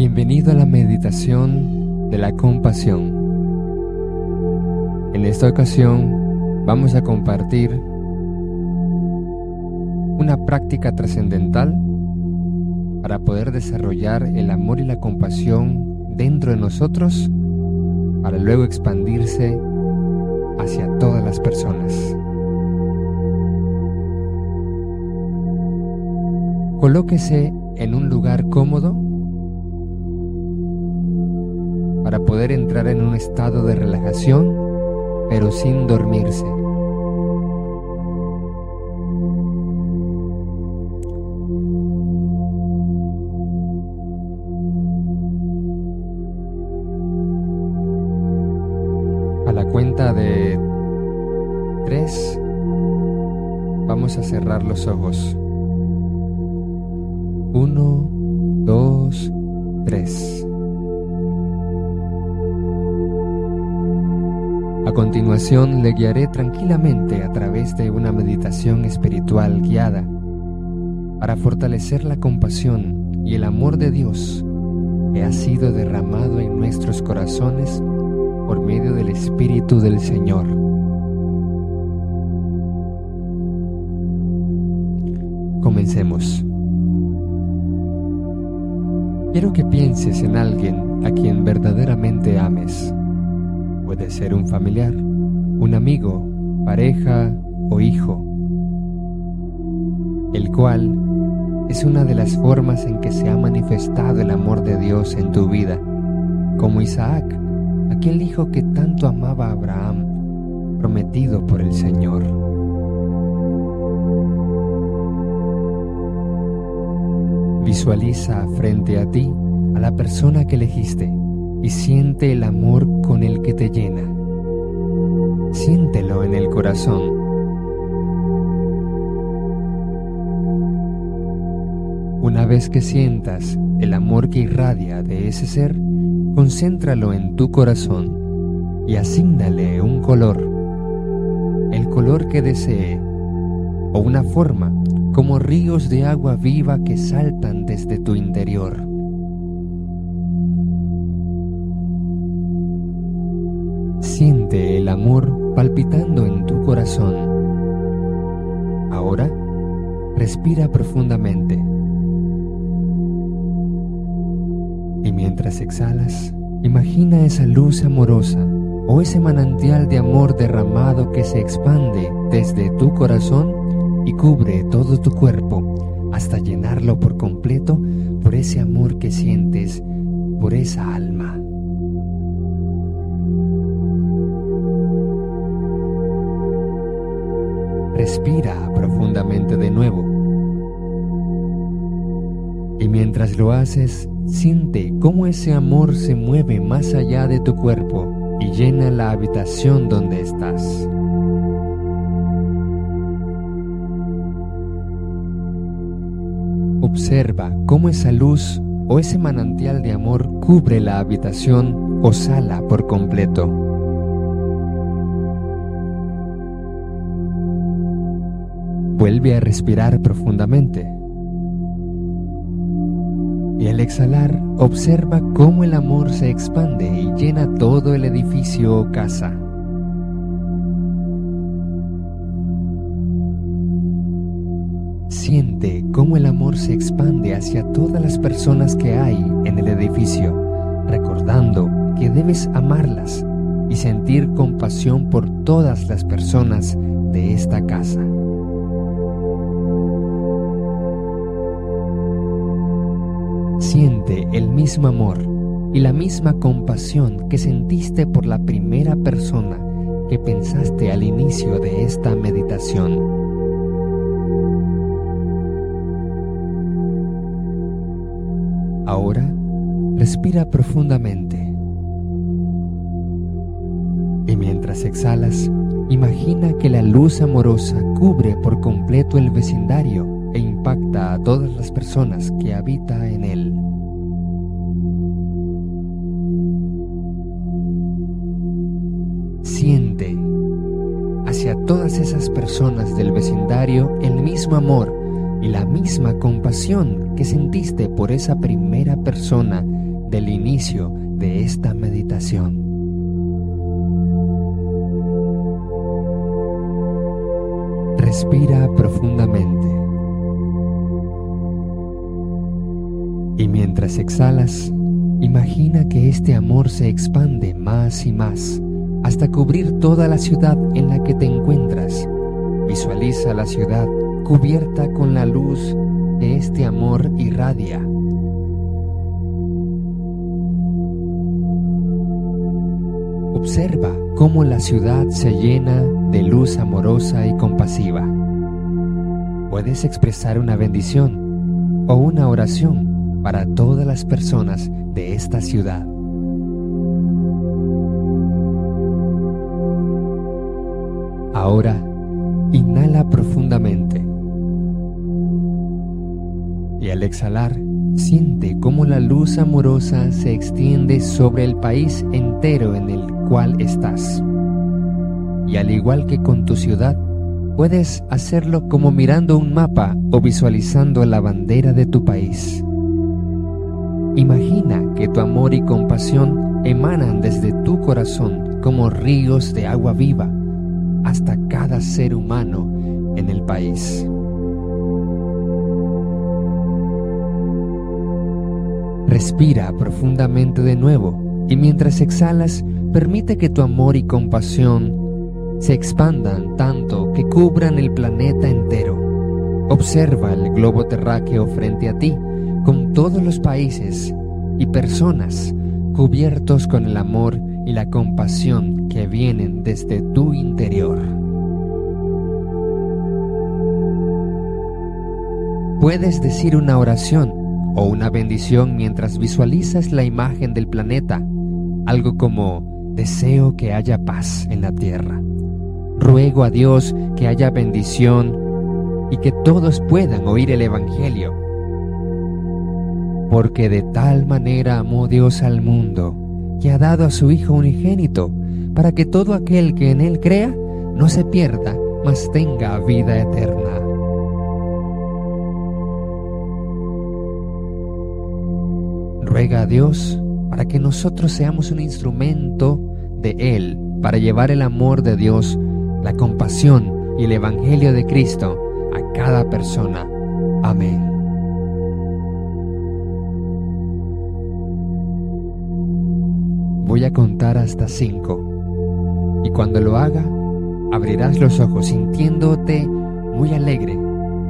Bienvenido a la meditación de la compasión. En esta ocasión vamos a compartir una práctica trascendental para poder desarrollar el amor y la compasión dentro de nosotros para luego expandirse hacia todas las personas. Colóquese en un lugar cómodo para poder entrar en un estado de relajación, pero sin dormirse. A la cuenta de tres, vamos a cerrar los ojos. Uno, dos, tres. A continuación le guiaré tranquilamente a través de una meditación espiritual guiada para fortalecer la compasión y el amor de Dios que ha sido derramado en nuestros corazones por medio del Espíritu del Señor. Comencemos. Quiero que pienses en alguien a quien verdaderamente ames Puede ser un familiar, un amigo, pareja o hijo, el cual es una de las formas en que se ha manifestado el amor de Dios en tu vida, como Isaac, aquel hijo que tanto amaba a Abraham, prometido por el Señor. Visualiza frente a ti a la persona que elegiste y siente el amor Una vez que sientas el amor que irradia de ese ser, concéntralo en tu corazón y asígnale un color, el color que desee, o una forma como ríos de agua viva que saltan desde tu interior. Siente el amor palpitando en Ahora, respira profundamente. Y mientras exhalas, imagina esa luz amorosa o ese manantial de amor derramado que se expande desde tu corazón y cubre todo tu cuerpo hasta llenarlo por completo por ese amor que sientes por esa alma. Respira profundamente de nuevo. Y mientras lo haces, siente cómo ese amor se mueve más allá de tu cuerpo y llena la habitación donde estás. Observa cómo esa luz o ese manantial de amor cubre la habitación o sala por completo. Vuelve a respirar profundamente. Y al exhalar, observa cómo el amor se expande y llena todo el edificio o casa. Siente cómo el amor se expande hacia todas las personas que hay en el edificio, recordando que debes amarlas y sentir compasión por todas las personas de esta casa. Siente el mismo amor y la misma compasión que sentiste por la primera persona que pensaste al inicio de esta meditación. Ahora respira profundamente. Y mientras exhalas, imagina que la luz amorosa cubre por completo el vecindario e impacta a todas las personas que habita en él. Todas esas personas del vecindario el mismo amor y la misma compasión que sentiste por esa primera persona del inicio de esta meditación. Respira profundamente. Y mientras exhalas, imagina que este amor se expande más y más hasta cubrir toda la ciudad en la que te encuentras. Visualiza la ciudad cubierta con la luz que este amor irradia. Observa cómo la ciudad se llena de luz amorosa y compasiva. Puedes expresar una bendición o una oración para todas las personas de esta ciudad. Ahora, inhala profundamente. Y al exhalar, siente cómo la luz amorosa se extiende sobre el país entero en el cual estás. Y al igual que con tu ciudad, puedes hacerlo como mirando un mapa o visualizando la bandera de tu país. Imagina que tu amor y compasión emanan desde tu corazón como ríos de agua viva hasta cada ser humano en el país. Respira profundamente de nuevo y mientras exhalas, permite que tu amor y compasión se expandan tanto que cubran el planeta entero. Observa el globo terráqueo frente a ti, con todos los países y personas cubiertos con el amor y la compasión que vienen desde tu interior. Puedes decir una oración o una bendición mientras visualizas la imagen del planeta, algo como deseo que haya paz en la tierra. Ruego a Dios que haya bendición y que todos puedan oír el Evangelio. Porque de tal manera amó Dios al mundo que ha dado a su Hijo unigénito, para que todo aquel que en Él crea no se pierda, mas tenga vida eterna. A Dios para que nosotros seamos un instrumento de Él para llevar el amor de Dios, la compasión y el Evangelio de Cristo a cada persona. Amén. Voy a contar hasta cinco. Y cuando lo haga, abrirás los ojos sintiéndote muy alegre,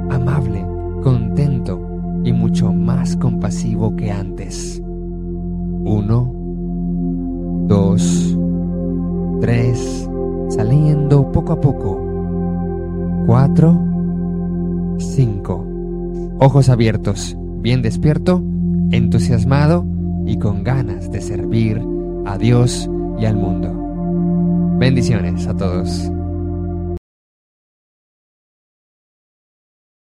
amable, contento y mucho más compasivo que antes. Uno, dos, tres, saliendo poco a poco. Cuatro, cinco. Ojos abiertos, bien despierto, entusiasmado y con ganas de servir a Dios y al mundo. Bendiciones a todos.